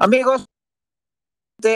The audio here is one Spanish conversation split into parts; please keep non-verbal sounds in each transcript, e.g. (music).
Amigos,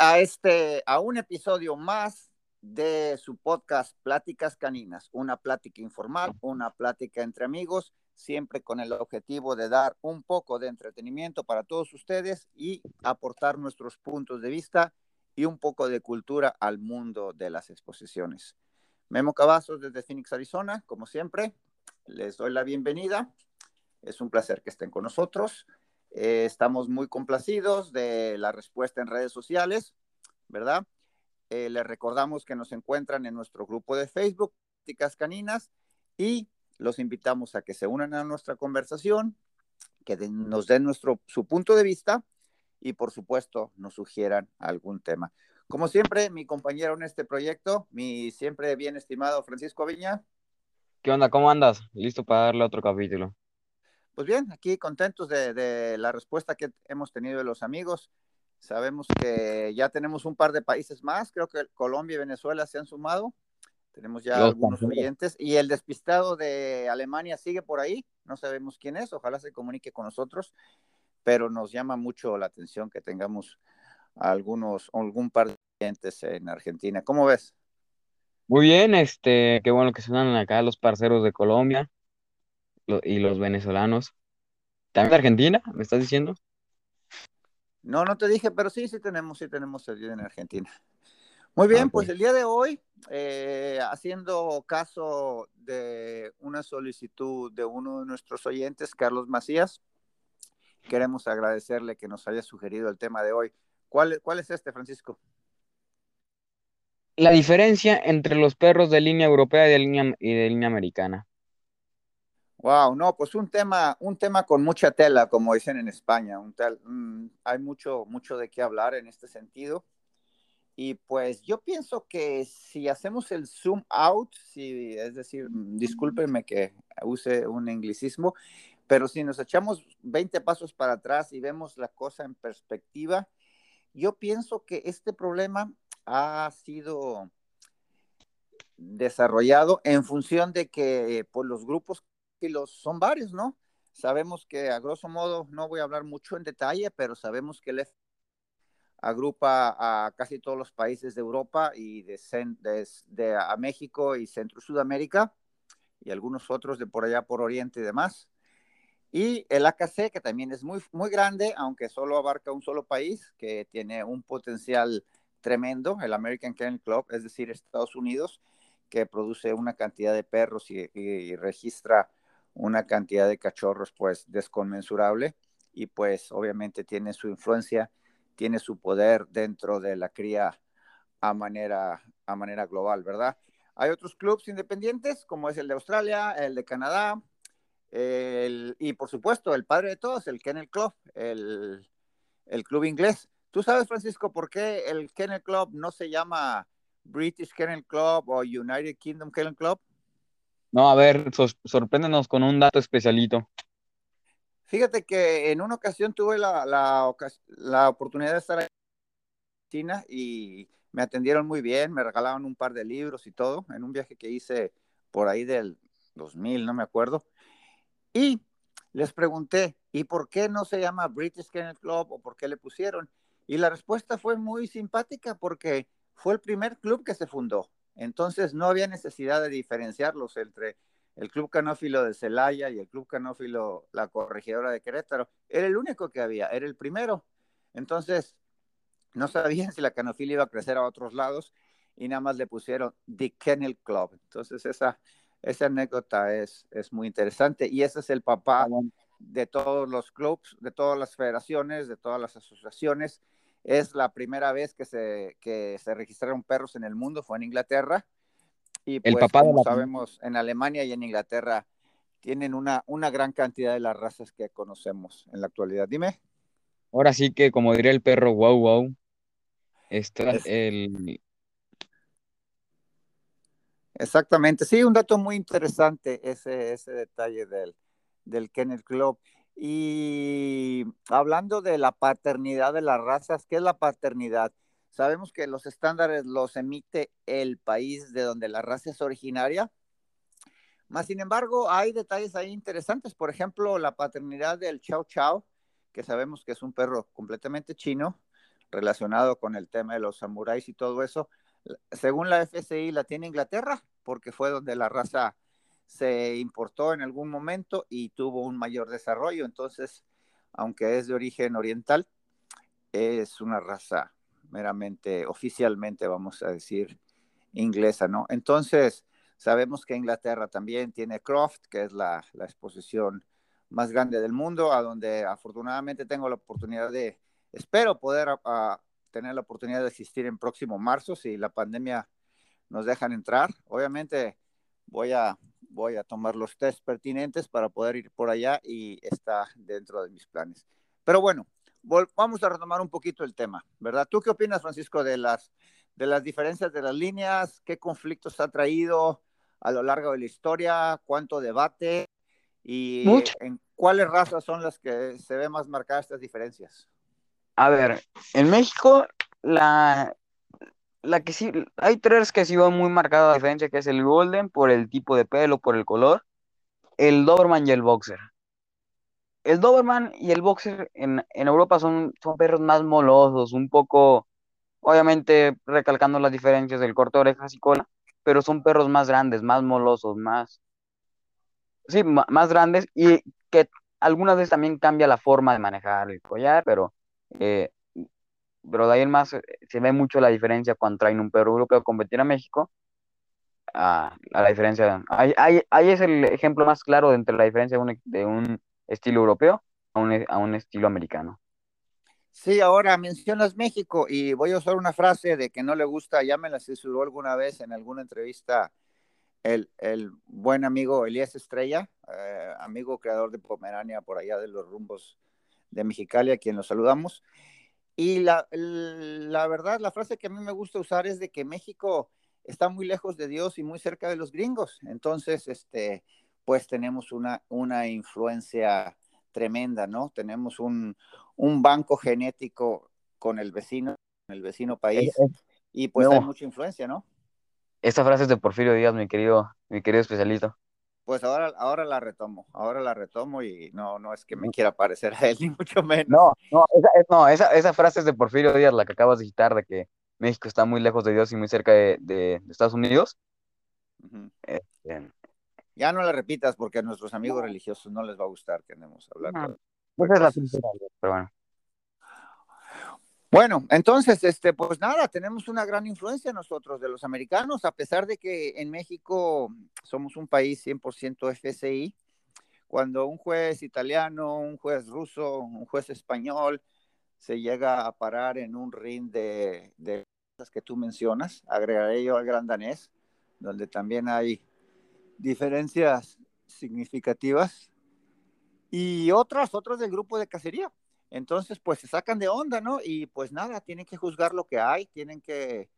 a este, a un episodio más de su podcast Pláticas Caninas, una plática informal, una plática entre amigos, siempre con el objetivo de dar un poco de entretenimiento para todos ustedes y aportar nuestros puntos de vista y un poco de cultura al mundo de las exposiciones. Memo Cavazos desde Phoenix, Arizona, como siempre, les doy la bienvenida. Es un placer que estén con nosotros. Eh, estamos muy complacidos de la respuesta en redes sociales, ¿verdad? Eh, les recordamos que nos encuentran en nuestro grupo de Facebook, Pláticas Caninas, y los invitamos a que se unan a nuestra conversación, que nos den nuestro, su punto de vista y, por supuesto, nos sugieran algún tema. Como siempre, mi compañero en este proyecto, mi siempre bien estimado Francisco Viña. ¿Qué onda? ¿Cómo andas? Listo para darle otro capítulo. Pues bien, aquí contentos de, la respuesta que hemos tenido de los amigos. Sabemos que ya tenemos un par de países más, creo que Colombia y Venezuela se han sumado. Tenemos ya algunos oyentes. Y el despistado de Alemania sigue por ahí. No sabemos quién es. Ojalá se comunique con nosotros. Pero nos llama mucho la atención que tengamos algunos, algún par de oyentes en Argentina. ¿Cómo ves? Muy bien, este, qué bueno que suenan acá los parceros de Colombia y los venezolanos. ¿También de Argentina? ¿Me estás diciendo? No, no te dije, pero sí, sí tenemos, sí tenemos el día en Argentina. Muy bien, pues el día de hoy, eh, haciendo caso de una solicitud de uno de nuestros oyentes, Carlos Macías, queremos agradecerle que nos haya sugerido el tema de hoy. ¿Cuál, cuál es este, Francisco? La diferencia entre los perros de línea europea y de línea, y de línea americana. Wow, no, pues un tema, un tema con mucha tela, como dicen en España. Un mm, hay mucho, mucho de qué hablar en este sentido. Y pues yo pienso que si hacemos el zoom out, si, es decir, mm, discúlpenme que use un anglicismo, pero si nos echamos 20 pasos para atrás y vemos la cosa en perspectiva, yo pienso que este problema ha sido desarrollado en función de que por pues, los grupos y los son varios, ¿no? Sabemos que a grosso modo, no voy a hablar mucho en detalle, pero sabemos que el F agrupa a casi todos los países de Europa y de, de, a México y Centro Sudamérica y algunos otros de por allá por Oriente y demás. Y el AKC, que también es muy, muy grande, aunque solo abarca un solo país, que tiene un potencial tremendo, el American Kennel Club, es decir, Estados Unidos, que produce una cantidad de perros y registra una cantidad de cachorros pues desconmensurable y pues obviamente tiene su influencia, tiene su poder dentro de la cría a manera, a manera global, ¿verdad? Hay otros clubes independientes como es el de Australia, el de Canadá, y por supuesto el padre de todos, el Kennel Club, el, el club inglés. ¿Tú sabes, Francisco, por qué el Kennel Club no se llama British Kennel Club o United Kingdom Kennel Club? No, a ver, sorpréndenos con un dato especialito. Fíjate que en una ocasión tuve la, la, oportunidad de estar en China y me atendieron muy bien, me regalaron un par de libros y todo, en un viaje que hice por ahí del 2000, no me acuerdo. Y les pregunté, ¿y por qué no se llama British Kennel Club o por qué le pusieron? Y la respuesta fue muy simpática porque fue el primer club que se fundó. Entonces no había necesidad de diferenciarlos entre el Club Canófilo de Celaya y el Club Canófilo La Corregidora de Querétaro. Era el único que había, era el primero. Entonces no sabían si la canofilia iba a crecer a otros lados y nada más le pusieron The Kennel Club. Entonces esa, esa anécdota es, es muy interesante y ese es el papá ah, de todos los clubs, de todas las federaciones, de todas las asociaciones es la primera vez que se, que se registraron perros en el mundo, fue en Inglaterra. Y pues, el papá como sabemos, en Alemania y en Inglaterra tienen una, una gran cantidad de las razas que conocemos en la actualidad. Dime. Ahora sí que, como diría el perro, wow, wow. Está el... Exactamente, sí, un dato muy interesante ese, ese detalle del, del Kennel Club. Y hablando de la paternidad de las razas, ¿qué es la paternidad? Sabemos que los estándares los emite el país de donde la raza es originaria, más sin embargo hay detalles ahí interesantes, por ejemplo, la paternidad del Chow Chow, que sabemos que es un perro completamente chino, relacionado con el tema de los samuráis y todo eso. Según la FCI, la tiene Inglaterra, porque fue donde la raza se importó en algún momento y tuvo un mayor desarrollo. Entonces, aunque es de origen oriental, es una raza meramente, oficialmente, vamos a decir, inglesa, ¿no? Entonces, sabemos que Inglaterra también tiene Croft, que es la, exposición más grande del mundo, a donde afortunadamente tengo la oportunidad de, espero poder tener la oportunidad de asistir en próximo marzo, si la pandemia nos dejan entrar. Obviamente voy a, voy a tomar los test pertinentes para poder ir por allá y está dentro de mis planes. Pero bueno, vamos a retomar un poquito el tema, ¿verdad? ¿Tú qué opinas, Francisco, de las, de las diferencias de las líneas? ¿Qué conflictos ha traído a lo largo de la historia? ¿Cuánto debate? ¿Y en cuáles razas son las que se ven más marcadas estas diferencias? A ver, en México, la, la que sí, hay tres que sí van muy marcada la diferencia, que es el Golden por el tipo de pelo, por el color, el Doberman y el Boxer. El Doberman y el Boxer en, Europa son, son perros más molosos, un poco, obviamente recalcando las diferencias del corte de orejas y cola, pero son perros más grandes, más molosos, más, sí, más grandes y que algunas veces también cambia la forma de manejar el collar, pero, eh, pero de ahí en más eh, se ve mucho la diferencia cuando traen un europeo a competir a México. A, la diferencia, ahí, ahí, es el ejemplo más claro entre la diferencia de un estilo europeo a un, a un estilo americano. Sí, ahora mencionas México y voy a usar una frase de que no le gusta, ya me la censuró alguna vez en alguna entrevista el, el buen amigo Elías Estrella, eh, amigo creador de Pomerania por allá de los rumbos de Mexicali, a quien lo saludamos. Y la, la verdad, la frase que a mí me gusta usar es de que México está muy lejos de Dios y muy cerca de los gringos. Entonces, este, pues tenemos una, una influencia tremenda, ¿no? Tenemos un, banco genético con el vecino, el vecino país, y pues hay mucha influencia, ¿no? Esta frase es de Porfirio Díaz, mi querido, mi querido especialista. Pues ahora, ahora la retomo, ahora la retomo y no, no es que me quiera parecer a él, (laughs) ni mucho menos. No, no, esa, esa, frase es de Porfirio Díaz, la que acabas de citar, de que México está muy lejos de Dios y muy cerca de, Estados Unidos. Ya no la repitas porque a nuestros amigos religiosos no les va a gustar que andemos hablando. Pues es la pero bueno. Bueno, entonces, este, pues nada, tenemos una gran influencia nosotros de los americanos, a pesar de que en México somos un país 100% FCI, cuando un juez italiano, un juez ruso, un juez español se llega a parar en un ring de, de las que tú mencionas, agregaré yo al gran danés, donde también hay diferencias significativas y otras, otras del grupo de cacería. Entonces, pues se sacan de onda, ¿no? Y pues nada, tienen que juzgar lo que hay, tienen que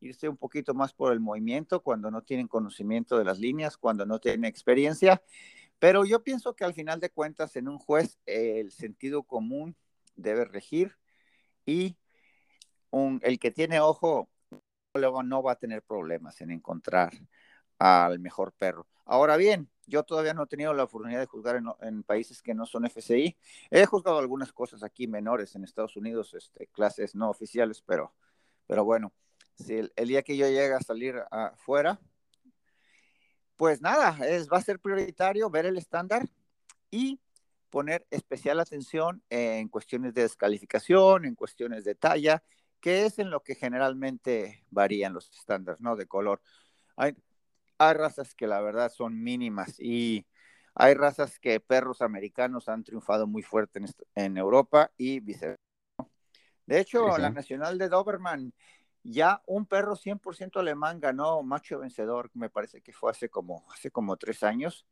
irse un poquito más por el movimiento cuando no tienen conocimiento de las líneas, cuando no tienen experiencia. Pero yo pienso que al final de cuentas, en un juez, el sentido común debe regir y el que tiene ojo luego no va a tener problemas en encontrar al mejor perro. Ahora bien, yo todavía no he tenido la oportunidad de juzgar en, países que no son FCI. He juzgado algunas cosas aquí menores en Estados Unidos, este, clases no oficiales, pero, pero bueno, si el, día que yo llegue a salir afuera, pues nada, es, va a ser prioritario ver el estándar y poner especial atención en cuestiones de descalificación, en cuestiones de talla, que es en lo que generalmente varían los estándares, ¿no? De color. Hay razas que la verdad son mínimas y hay razas que perros americanos han triunfado muy fuerte en, Europa y viceversa. De hecho, la Nacional de Doberman, ya un perro 100% alemán ganó macho vencedor, me parece que fue hace como, hace como tres años.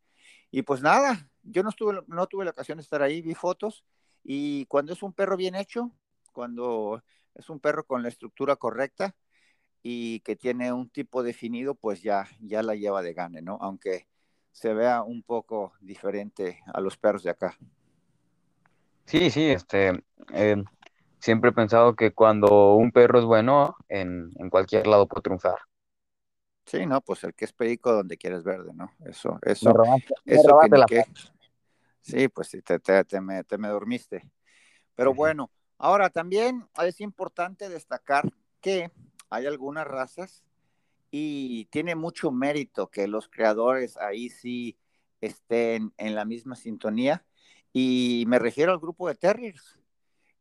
Y pues nada, yo no, estuve, no tuve la ocasión de estar ahí, vi fotos y cuando es un perro bien hecho, cuando es un perro con la estructura correcta, y que tiene un tipo definido, pues ya, ya la lleva de gane, ¿no? Aunque se vea un poco diferente a los perros de acá. Sí, sí, este, em, siempre he pensado que cuando un perro es bueno, en, cualquier lado puede triunfar. Sí, no, pues el que es perico donde quieres verde, ¿no? Eso, eso, eso que, Sí, pues sí, te, te, me, te me dormiste. Pero bueno, ahora también es importante destacar que hay algunas razas y tiene mucho mérito que los creadores ahí sí estén en la misma sintonía. Y me refiero al grupo de terriers.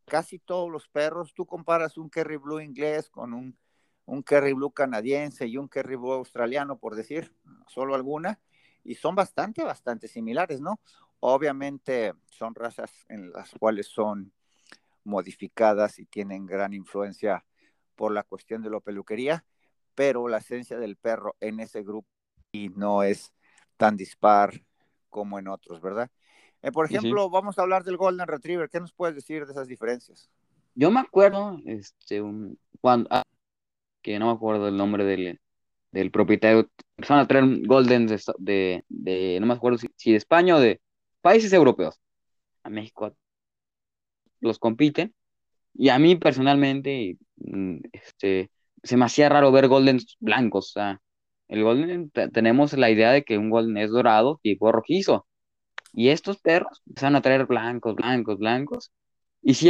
Casi todos los perros, tú comparas un Kerry Blue inglés con un, un Kerry Blue canadiense y un Kerry Blue australiano, por decir solo alguna, y son bastante, bastante similares, ¿no? Obviamente son razas en las cuales son modificadas y tienen gran influencia por la cuestión de la peluquería, pero la esencia del perro en ese grupo y no es tan dispar como en otros, ¿verdad? Eh, por ejemplo, vamos a hablar del Golden Retriever. ¿Qué nos puedes decir de esas diferencias? Yo me acuerdo, este, cuando, ah, que no me acuerdo el nombre del, del propietario, empezaron a traer Golden de, de, no me acuerdo si, de España o de países europeos. A México los compiten. Y a mí personalmente, mm, este, se me hacía raro ver Golden blancos. O sea, el Golden, tenemos la idea de que un Golden es dorado, tipo rojizo. Y estos perros empezaron a traer blancos, blancos, blancos. Y si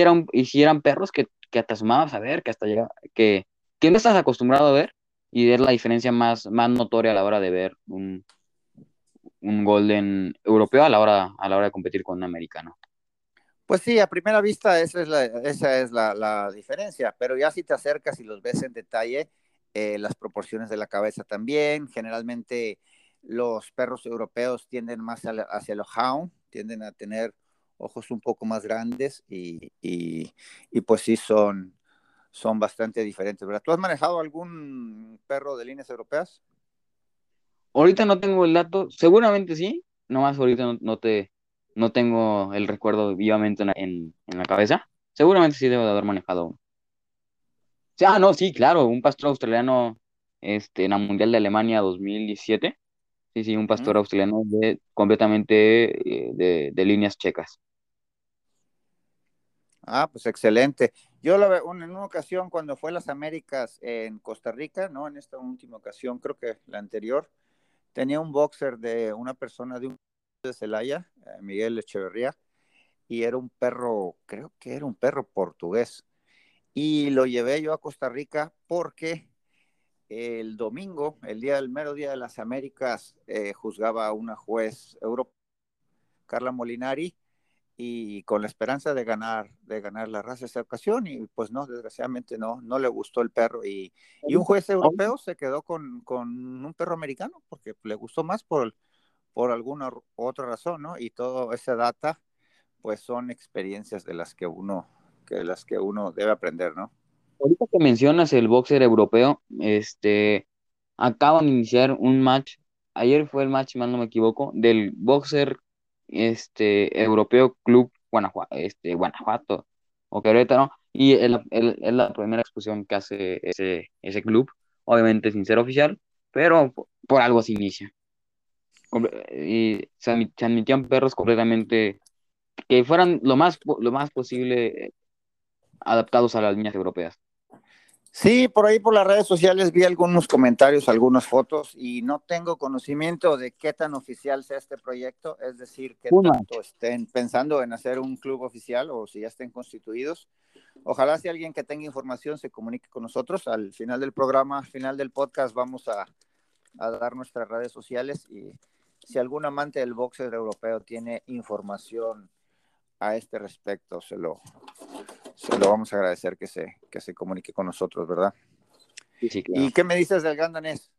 perros que, que hasta sumabas a ver, que hasta llegaba, que, que no estás acostumbrado a ver y ver la diferencia más, más notoria a la hora de ver un, un Golden europeo a la hora, a la hora de competir con un americano. Pues sí, a primera vista esa es la, esa es la, diferencia, pero ya si te acercas y los ves en detalle, eh, las proporciones de la cabeza también, generalmente los perros europeos tienden más hacia los hound, tienden a tener ojos un poco más grandes y, y, y, pues sí son, son bastante diferentes, ¿verdad? ¿Tú has manejado algún perro de líneas europeas? Ahorita no tengo el dato, seguramente sí, nomás ahorita no, te, no tengo el recuerdo vivamente en, en, la cabeza. Seguramente sí debo de haber manejado. Ah, no, sí, claro, un pastor australiano este, en la Mundial de Alemania 2017 Sí, sí, un pastor australiano de, completamente eh, de, líneas checas. Ah, pues excelente. Yo lo veo en una ocasión cuando fue las Américas en Costa Rica, ¿no? En esta última ocasión, creo que la anterior, tenía un boxer de una persona de un de Celaya, eh, Miguel Echeverría, y era un perro, creo que era un perro portugués. Y lo llevé yo a Costa Rica porque el domingo, el día del mero día de las Américas, eh, juzgaba a una juez europea, Carla Molinari, y con la esperanza de ganar, de ganar la raza esa ocasión, y pues no, desgraciadamente no, no le gustó el perro, y, y un juez europeo se quedó con, con, un perro americano, porque le gustó más por, por alguna otra razón, ¿no? Y toda esa data, pues son experiencias de las que uno, que las que uno debe aprender, ¿no? ahorita que mencionas el boxer europeo, este, acaban de iniciar un match, ayer fue el match, si mal no me equivoco, del boxer este, europeo Club Guanajuato, este, Guanajuato o Querétaro, y es la primera exposición que hace ese, ese club, obviamente sin ser oficial, pero por, algo se inicia. Y se, admitían perros completamente que fueran lo más, lo más posible adaptados a las líneas europeas. Sí, por ahí por las redes sociales vi algunos comentarios, algunas fotos y no tengo conocimiento de qué tan oficial sea este proyecto, es decir, qué tanto estén pensando en hacer un club oficial o si ya estén constituidos. Ojalá si alguien que tenga información se comunique con nosotros. Al final del programa, al final del podcast, vamos a, a dar nuestras redes sociales y si algún amante del boxeo europeo tiene información a este respecto, se lo, se lo vamos a agradecer que se, que se comunique con nosotros, ¿verdad? ¿Y qué me dices del gran danés?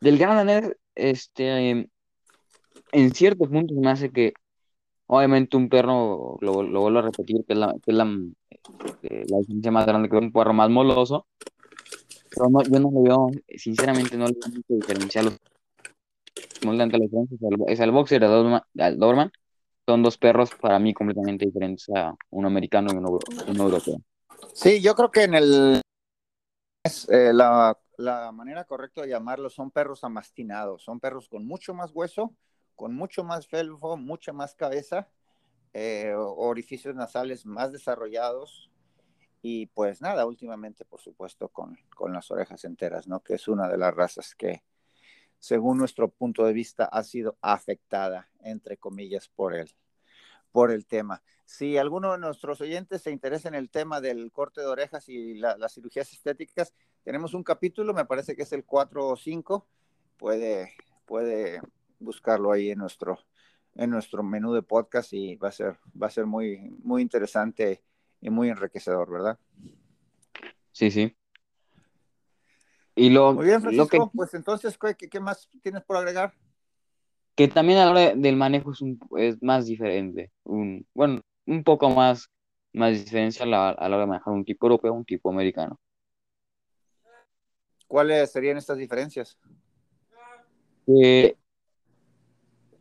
Del gran danés, este, en ciertos puntos me hace que, obviamente, un perro, lo, lo vuelvo a repetir, que es la, que es la, este, la diferencia más grande que un perro más moloso, pero no, yo no le veo, sinceramente, no le veo mucha diferencia. Los, es el, boxer, el Doberman, son dos perros para mí completamente diferentes a un americano y uno, europeo. Sí, yo creo que en el eh, la, la, manera correcta de llamarlos son perros amastinados, son perros con mucho más hueso, con mucho más felvo, mucha más cabeza, eh, orificios nasales más desarrollados y pues nada, últimamente por supuesto con, con las orejas enteras, ¿no? Que es una de las razas que según nuestro punto de vista, ha sido afectada, entre comillas, por el, por el tema. Si alguno de nuestros oyentes se interesa en el tema del corte de orejas y las cirugías estéticas, tenemos un capítulo, me parece que es el 4 o 5, puede, puede buscarlo ahí en nuestro, en nuestro menú de podcast y va a ser, va a ser muy, muy interesante y muy enriquecedor, ¿verdad? Sí, sí. Y lo, muy bien, Francisco, pues entonces, ¿qué, ¿qué, más tienes por agregar? Que también a la hora del manejo es, un, es más diferente. Un, bueno, un poco más, más diferencia a la, a la hora de manejar un tipo europeo un tipo americano. ¿Cuáles serían estas diferencias? Eh,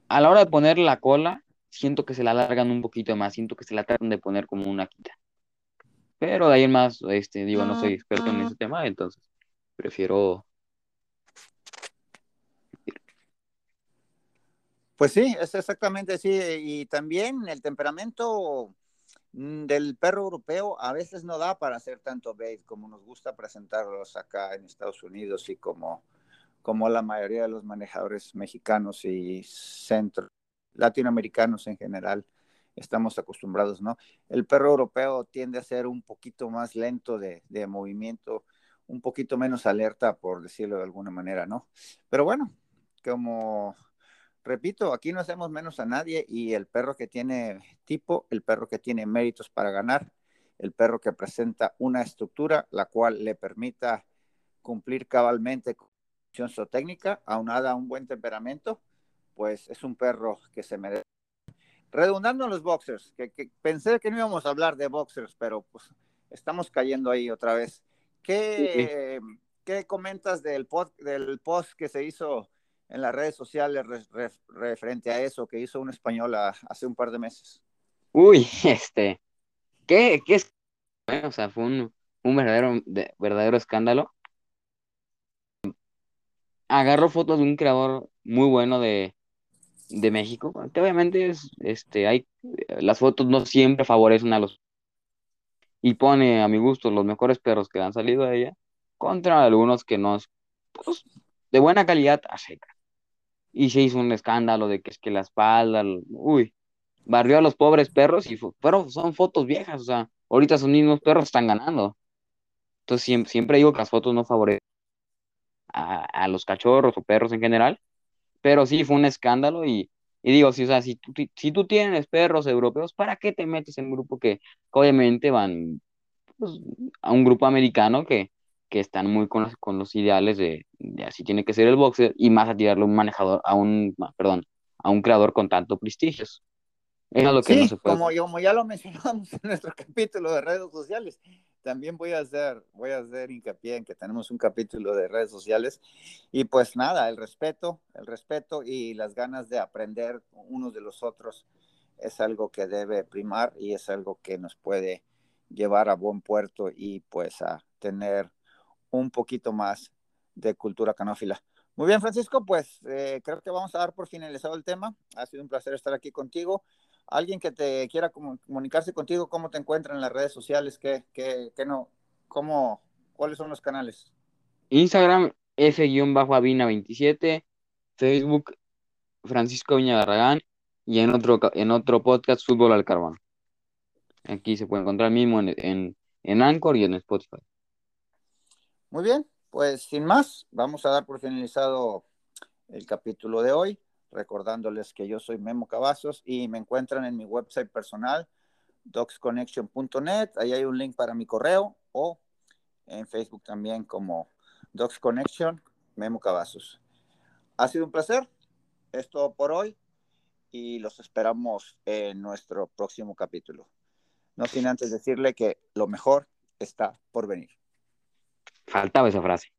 a la hora de poner la cola, siento que se la alargan un poquito más, siento que se la tratan de poner como una quita. Pero de ahí en más, este, digo, no soy experto en ese tema, entonces prefiero. Pues sí, es exactamente así. Y también el temperamento mm, del perro europeo a veces no da para hacer tanto bait como nos gusta presentarlos acá en Estados Unidos y como como la mayoría de los manejadores mexicanos y centro latinoamericanos en general estamos acostumbrados, ¿no? El perro europeo tiende a ser un poquito más lento de, de movimiento, un poquito menos alerta, por decirlo de alguna manera, ¿no? Pero bueno, como repito, aquí no hacemos menos a nadie y el perro que tiene tipo, el perro que tiene méritos para ganar, el perro que presenta una estructura la cual le permita cumplir cabalmente técnica, aunada a un buen temperamento, pues es un perro que se merece. Redundando los boxers, que, pensé que no íbamos a hablar de boxers, pero pues estamos cayendo ahí otra vez. ¿Qué, ¿qué comentas del, del post que se hizo en las redes sociales referente a eso que hizo un español hace un par de meses? Uy, (laughs) este, ¿qué, qué es? O sea, fue un, un verdadero, verdadero escándalo agarro fotos de un creador muy bueno de, México, que obviamente es, este, hay, las fotos no siempre favorecen a los, y pone a mi gusto los mejores perros que han salido de ella, contra algunos que no, pues, de buena calidad a seca. Y se hizo un escándalo de que es que la espalda, uy, barrió a los pobres perros y pero son fotos viejas, o sea, ahorita esos mismos perros están ganando. Entonces siempre, siempre digo que las fotos no favorecen a, los cachorros o perros en general, pero sí fue un escándalo y, digo, si, o sea, si, tú, si tú tienes perros europeos, ¿para qué te metes en un grupo que, obviamente van pues, a un grupo americano que, que están muy con los, con los ideales de, así tiene que ser el boxer y más a tirarle un manejador, a un, perdón, a un creador con tanto prestigio. es lo que no se puede. Como, como ya lo mencionamos (laughs) en nuestro capítulo de redes sociales, también voy a hacer, voy a hacer hincapié en que tenemos un capítulo de redes sociales y pues nada, el respeto, el respeto y las ganas de aprender unos de los otros es algo que debe primar y es algo que nos puede llevar a buen puerto y pues a tener un poquito más de cultura canófila. Muy bien, Francisco, pues eh, creo que vamos a dar por finalizado el tema. Ha sido un placer estar aquí contigo alguien que te quiera comunicarse contigo, ¿cómo te encuentran en las redes sociales? ¿Qué, qué, qué no? ¿Cómo, ¿Cuáles son los canales? Instagram, F-Avina27, Facebook, Francisco Viña Barragán, y en otro, en otro podcast, Fútbol al Carbón. Aquí se puede encontrar mismo en, en, en Anchor y en Spotify. Muy bien, pues sin más, vamos a dar por finalizado el capítulo de hoy recordándoles que yo soy Memo Cavazos y me encuentran en mi website personal, docsconnection.net, ahí hay un link para mi correo o en Facebook también como Docs Connection, Memo Cavazos. Ha sido un placer, es todo por hoy y los esperamos en nuestro próximo capítulo. No sin antes decirle que lo mejor está por venir. Faltaba esa frase.